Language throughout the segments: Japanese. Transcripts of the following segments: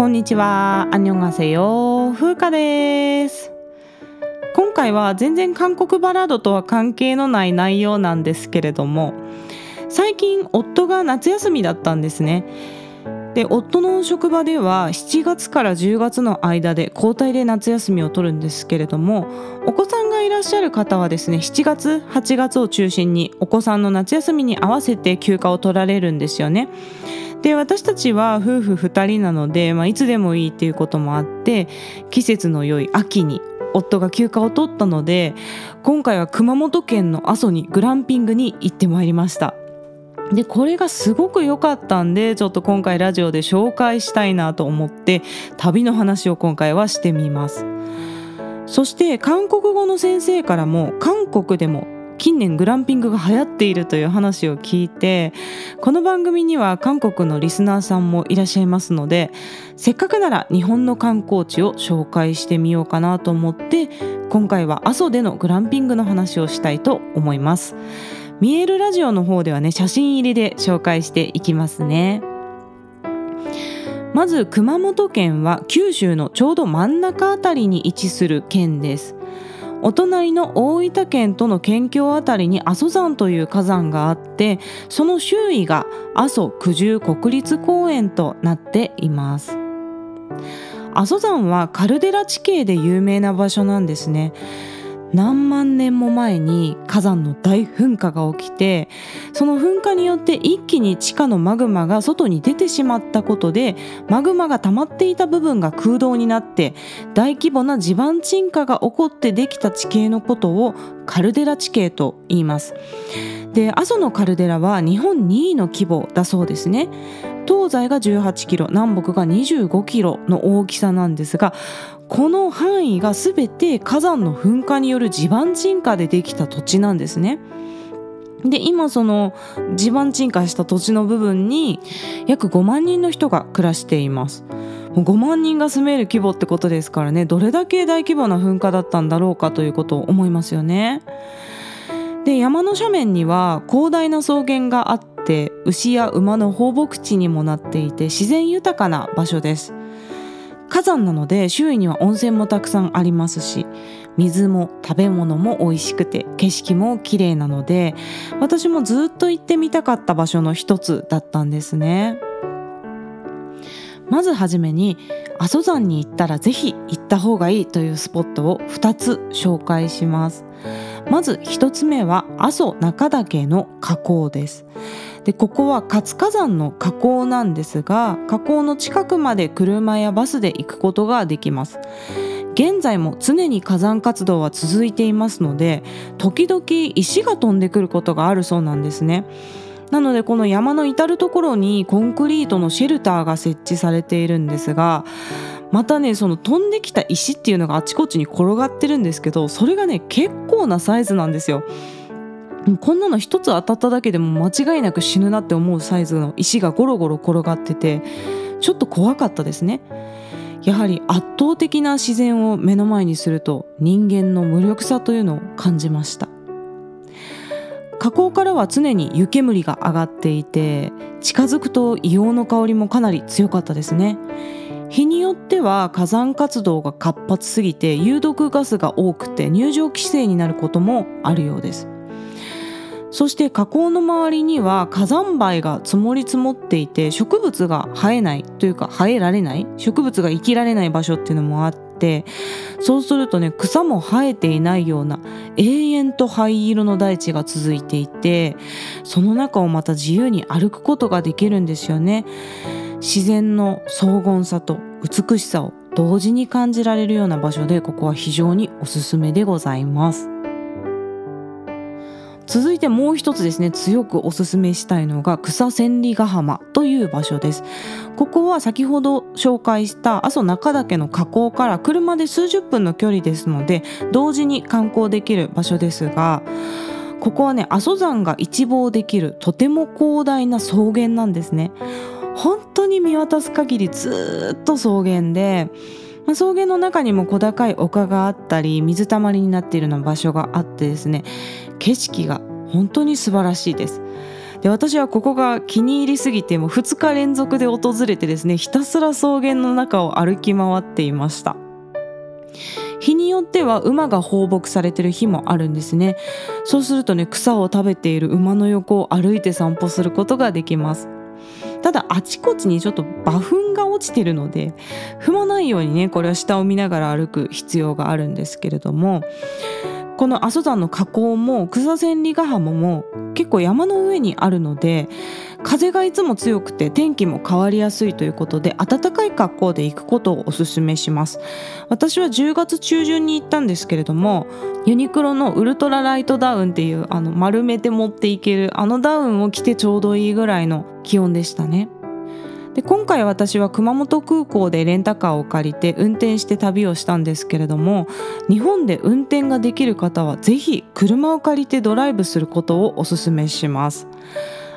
こんにちは。アニョンガセヨ風花です。今回は全然韓国バラードとは関係のない内容なんですけれども最近夫が夏休みだったんですね。で夫の職場では7月から10月の間で交代で夏休みを取るんですけれどもお子さんがいらっしゃる方はですね7月8月を中心にお子さんの夏休みに合わせて休暇を取られるんですよね。で私たちは夫婦2人なので、まあ、いつでもいいっていうこともあって季節の良い秋に夫が休暇を取ったので今回は熊本県の阿蘇にグランピングに行ってまいりました。でこれがすごく良かったんでちょっと今回ラジオで紹介したいなと思って旅の話を今回はしてみます。そして韓国語の先生からも韓国でも近年グランピングが流行っているという話を聞いてこの番組には韓国のリスナーさんもいらっしゃいますのでせっかくなら日本の観光地を紹介してみようかなと思って今回は阿蘇でのグランピングの話をしたいと思います。見えるラジオの方ではね写真入りで紹介していきますねまず熊本県は九州のちょうど真ん中あたりに位置する県ですお隣の大分県との県境あたりに阿蘇山という火山があってその周囲が阿蘇九十国立公園となっています。阿蘇山はカルデラ地形で有名な場所なんですね。何万年も前に火山の大噴火が起きてその噴火によって一気に地下のマグマが外に出てしまったことでマグマが溜まっていた部分が空洞になって大規模な地盤沈下が起こってできた地形のことをカルデラ地形と言います。で阿蘇のカルデラは日本2位の規模だそうですね。東西が18キロ南北が25キロの大きさなんですがこの範囲が全て火山の噴火による地盤沈下でできた土地なんですね。で今その地盤沈下した土地の部分に約5万人の人が暮らしています5万人が住める規模ってことですからねどれだけ大規模な噴火だったんだろうかということを思いますよねで山の斜面には広大な草原があって牛や馬の放牧地にもなっていて自然豊かな場所です。火山なので周囲には温泉もたくさんありますし水も食べ物も美味しくて景色も綺麗なので私もずっと行ってみたかった場所の一つだったんですね。まずはじめに阿蘇山に行ったらぜひ行った方がいいというスポットを2つ紹介します。まず1つ目は阿蘇中岳の火口です。でここは活火山の火口なんですが火口の近くまで車やバスで行くことができます。現在も常に火山活動は続いていますので時々石が飛んでくることがあるそうなんですね。なのでこの山の至る所にコンクリートのシェルターが設置されているんですがまたねその飛んできた石っていうのがあちこちに転がってるんですけどそれがね結構なサイズなんですよ。こんなの一つ当たっただけでも間違いなく死ぬなって思うサイズの石がゴロゴロ転がっててちょっと怖かったですね。やはり圧倒的な自然を目の前にすると人間の無力さというのを感じました。火口からは常に湯煙が上がっていて近づくと硫黄の香りもかなり強かったですね。日によっては火山活動が活発すぎて有毒ガスが多くて入場規制になることもあるようです。そして火口の周りには火山灰が積もり積もっていて植物が生えないというか生えられない植物が生きられない場所っていうのもあってそうするとね草も生えていないような永遠と灰色の大地が続いていてその中をまた自由に歩くことができるんですよね。自然の荘厳さと美しさを同時に感じられるような場所でここは非常におすすめでございます。続いてもう一つですね強くおすすめしたいのが草千里ヶ浜という場所です。ここは先ほど紹介した阿蘇中岳の河口から車で数十分の距離ですので同時に観光できる場所ですがここはね阿蘇山が一望できるとても広大な草原なんですね。本当に見渡す限りずっと草原で、草原の中にも小高い丘があったり水たまりになっているような場所があってですね景色が本当に素晴らしいです。で私はここが気に入りすぎてもう2日連続で訪れてですねひたすら草原の中を歩き回っていました。日によっては馬が放牧されてる日もあるんですね。そうするとね草を食べている馬の横を歩いて散歩することができます。ただあちこちにちょっと馬糞が落ちてるので踏まないようにねこれは下を見ながら歩く必要があるんですけれどもこの阿蘇山の火口も草千里ヶ浜も結構山の上にあるので風がいつも強くて天気も変わりやすいということで暖かい格好で行くことをおすすめします。私は10月中旬に行ったんですけれどもユニクロのウルトラライトダウンっていうあの丸めて持っていけるあのダウンを着てちょうどいいぐらいの気温でしたね。で今回私は熊本空港でレンタカーを借りて運転して旅をしたんですけれども日本で運転ができる方はぜひ車を借りてドライブすることをおすすめします。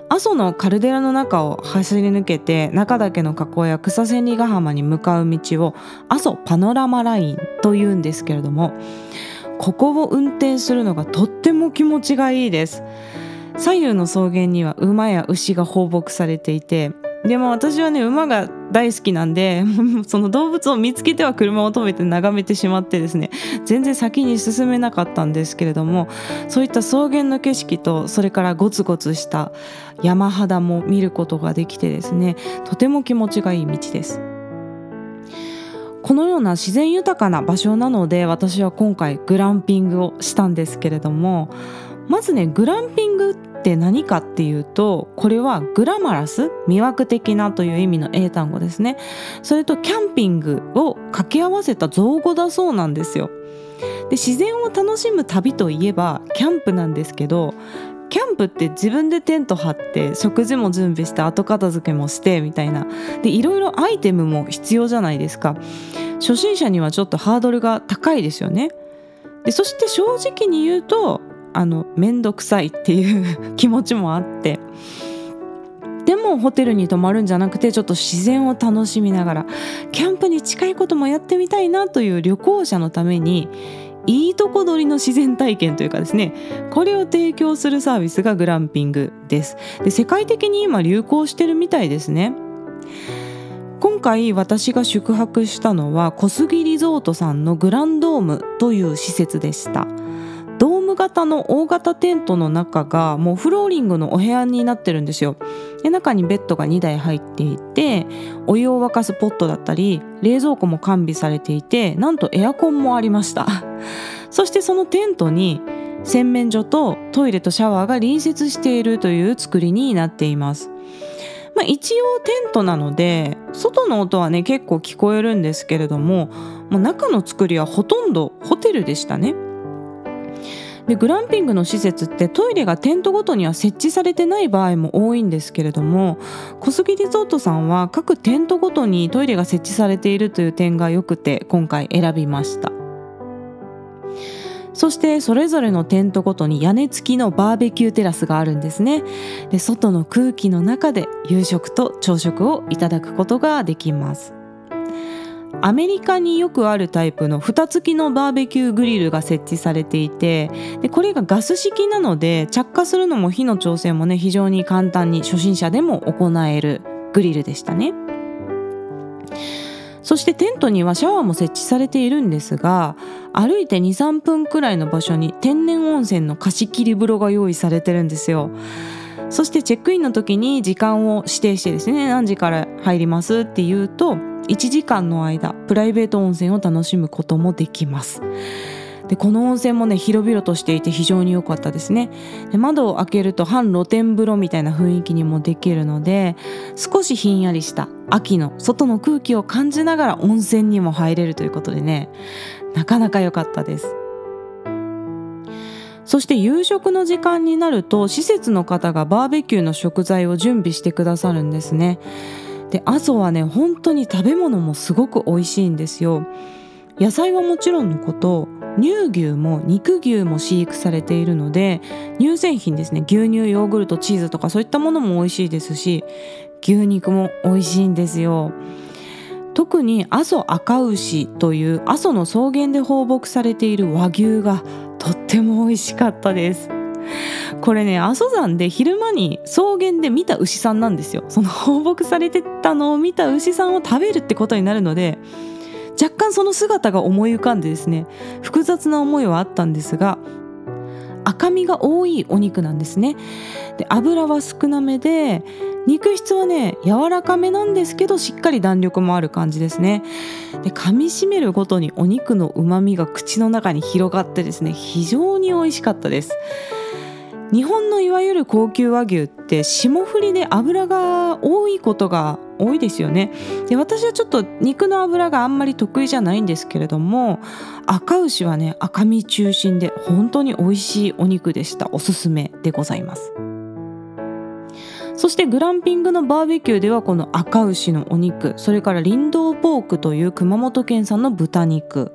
阿蘇のカルデラの中を走り抜けて中岳の河口や草千里ヶ浜に向かう道を阿蘇パノラマラインというんですけれどもここを運転するのがとっても気持ちがいいです。左右の草原には馬や牛が放牧されていてでも私はね馬が大好きなんで その動物を見つけては車を止めて眺めてしまってですね全然先に進めなかったんですけれどもそういった草原の景色とそれからゴツゴツした山肌も見ることができてですねとても気持ちがいい道です。このような自然豊かな場所なので私は今回グランピングをしたんですけれどもまずねグランピングってって何かっていうとこれはグラマラス魅惑的なという意味の英単語ですね。それとキャンピングを掛け合わせた造語だそうなんですよ。で自然を楽しむ旅といえばキャンプなんですけどキャンプって自分でテント張って食事も準備して後片付けもしてみたいな。でいろいろアイテムも必要じゃないですか。初心者にはちょっとハードルが高いですよね。でそして正直に言うとあの面倒くさいっていう 気持ちもあって。でもホテルに泊まるんじゃなくてちょっと自然を楽しみながらキャンプに近いこともやってみたいなという旅行者のためにいいとこ取りの自然体験というかですねこれを提供するサービスがグランピングです。で世界的に今流行してるみたいですね。今回私が宿泊したのは小杉リゾートさんのグランドームという施設でした。ム型の大型テントの中がもうフローリングのお部屋になってるんですよ。で中にベッドが2台入っていてお湯を沸かすポットだったり冷蔵庫も完備されていてなんとエアコンもありました。そしてそのテントに洗面所とトイレとシャワーが隣接しているという作りになっています。まあ、一応テントなので外の音はね結構聞こえるんですけれどももう中の作りはほとんどホテルでしたね。でグランピングの施設ってトイレがテントごとには設置されてない場合も多いんですけれども小杉リゾートさんは各テントごとにトイレが設置されているという点が良くて今回選びました。そしてそれぞれのテントごとに屋根付きのバーベキューテラスがあるんですね。で外の空気の中で夕食と朝食をいただくことができます。アメリカによくあるタイプの蓋付きのバーベキューグリルが設置されていてでこれがガス式なので着火するのも火の調整もね非常に簡単に初心者でも行えるグリルでしたね。そしてテントにはシャワーも設置されているんですが歩いて23分くらいの場所に天然温泉の貸し切り風呂が用意されてるんですよ。そしてチェックインの時に時間を指定してですね何時から入りますって言うと1時間の間プライベート温泉を楽しむこともできます。でこの温泉もね広々としていて非常に良かったですね。で窓を開けると半露天風呂みたいな雰囲気にもできるので少しひんやりした秋の外の空気を感じながら温泉にも入れるということでねなかなか良かったです。そして夕食の時間になると施設の方がバーベキューの食材を準備してくださるんですね。で阿蘇はね本当に食べ物もすごく美味しいんですよ。野菜はもちろんのこと乳牛も肉牛も飼育されているので乳製品ですね牛乳ヨーグルトチーズとかそういったものも美味しいですし牛肉も美味しいんですよ。特に阿蘇赤牛という阿蘇の草原で放牧されている和牛がとっても美味しかったです。これね阿蘇山で昼間に草原で見た牛さんなんですよ。その放牧されてたのを見た牛さんを食べるってことになるので若干その姿が思い浮かんでですね複雑な思いはあったんですが赤みが多いお肉なんですね。で油は少なめで肉質はね柔らかめなんですけどしっかり弾力もある感じですね。で噛みしめるごとにお肉のうまみが口の中に広がってですね非常に美味しかったです。日本のいわゆる高級和牛って霜降りで脂が多いことが多いですよね。で私はちょっと肉の脂があんまり得意じゃないんですけれども赤牛はね赤身中心で本当に美味しいお肉でした。おすすめでございます。そしてグランピングのバーベキューではこの赤牛のお肉それからリンドウポークという熊本県産の豚肉。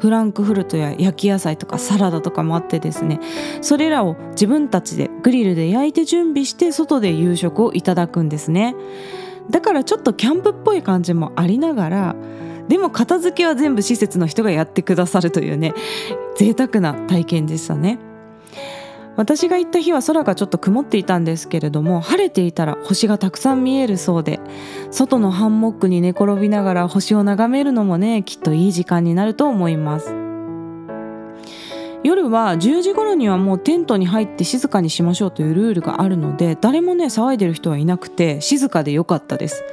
フランクフルトや焼き野菜とかサラダとかもあってですねそれらを自分たちでグリルで焼いて準備して外で夕食をいただくんですね。だからちょっとキャンプっぽい感じもありながらでも片付けは全部施設の人がやってくださるというね贅沢な体験でしたね。私が行った日は空がちょっと曇っていたんですけれども晴れていたら星がたくさん見えるそうで外のハンモックに寝転びながら星を眺めるのもねきっといい時間になると思います。夜は10時頃にはもうテントに入って静かにしましょうというルールがあるので誰もね騒いでる人はいなくて静かでよかったです。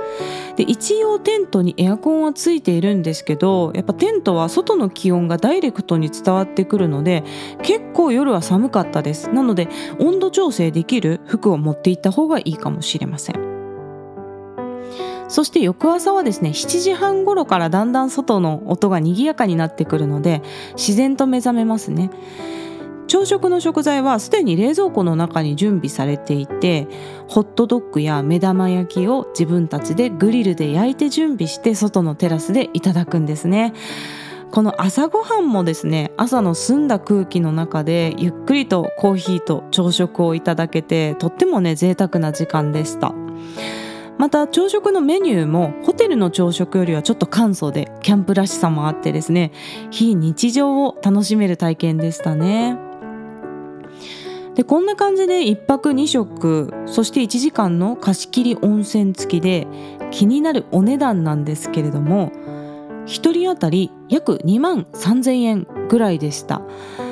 で一応テントにエアコンはついているんですけどやっぱテントは外の気温がダイレクトに伝わってくるので結構夜は寒かったです。なので温度調整できる服を持っていった方がいいかもしれません。そして翌朝はですね7時半頃からだんだん外の音が賑やかになってくるので自然と目覚めますね。朝食の食材はすでに冷蔵庫の中に準備されていてホットドッグや目玉焼きを自分たちでグリルで焼いて準備して外のテラスでいただくんですね。この朝ごはんもですね朝の澄んだ空気の中でゆっくりとコーヒーと朝食をいただけてとってもね贅沢な時間でした。また朝食のメニューもホテルの朝食よりはちょっと簡素でキャンプらしさもあってですね非日常を楽しめる体験でしたね。でこんな感じで1泊2食そして1時間の貸し切り温泉付きで気になるお値段なんですけれども1人当たり約2万3000円ぐらいでした。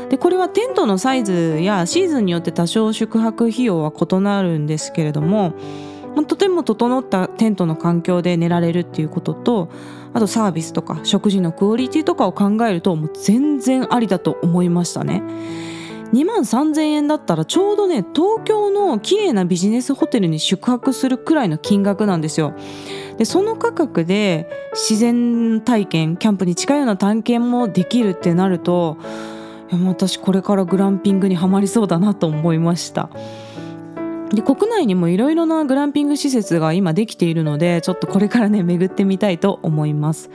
でこれはテントのサイズやシーズンによって多少宿泊費用は異なるんですけれどもとても整ったテントの環境で寝られるっていうこととあとサービスとか食事のクオリティとかを考えるともう全然ありだと思いましたね。2万3000円だったらちょうどね東京の綺麗なビジネスホテルに宿泊するくらいの金額なんですよ。でその価格で自然体験キャンプに近いような探検もできるってなるといや私これからグランピングにはまりそうだなと思いました。で国内にもいろいろなグランピング施設が今できているのでちょっとこれからね巡ってみたいと思います。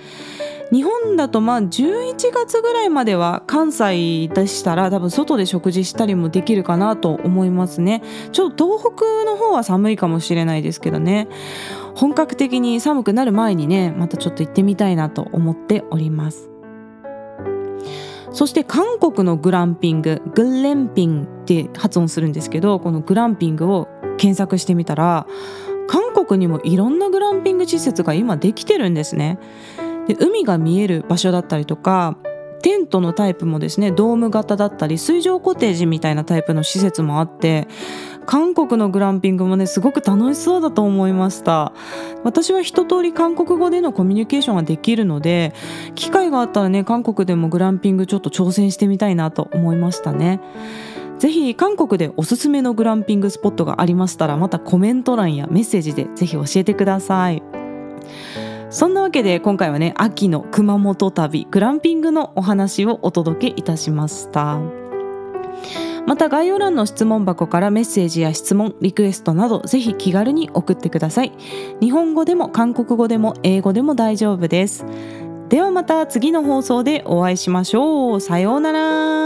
日本だとまあ11月ぐらいまでは関西でしたら多分外で食事したりもできるかなと思いますね。ちょっと東北の方は寒いかもしれないですけどね。本格的に寒くなる前にねまたちょっと行ってみたいなと思っております。そして韓国のグランピンググレンピンって発音するんですけどこのグランピングを検索してみたら韓国にもいろんなグランピング施設が今できてるんですね。で海が見える場所だったりとかテントのタイプもですねドーム型だったり水上コテージみたいなタイプの施設もあって韓国のグランピングもねすごく楽しそうだと思いました。私は一通り韓国語でのコミュニケーションができるので機会があったらね韓国でもグランピングちょっと挑戦してみたいなと思いましたね。ぜひ韓国でおすすめのグランピングスポットがありましたらまたコメント欄やメッセージでぜひ教えてください。そんなわけで今回はね秋の熊本旅グランピングのお話をお届けいたしました。また概要欄の質問箱からメッセージや質問リクエストなどぜひ気軽に送ってください。日本語でも韓国語でも英語でも大丈夫です。ではまた次の放送でお会いしましょう。さようなら。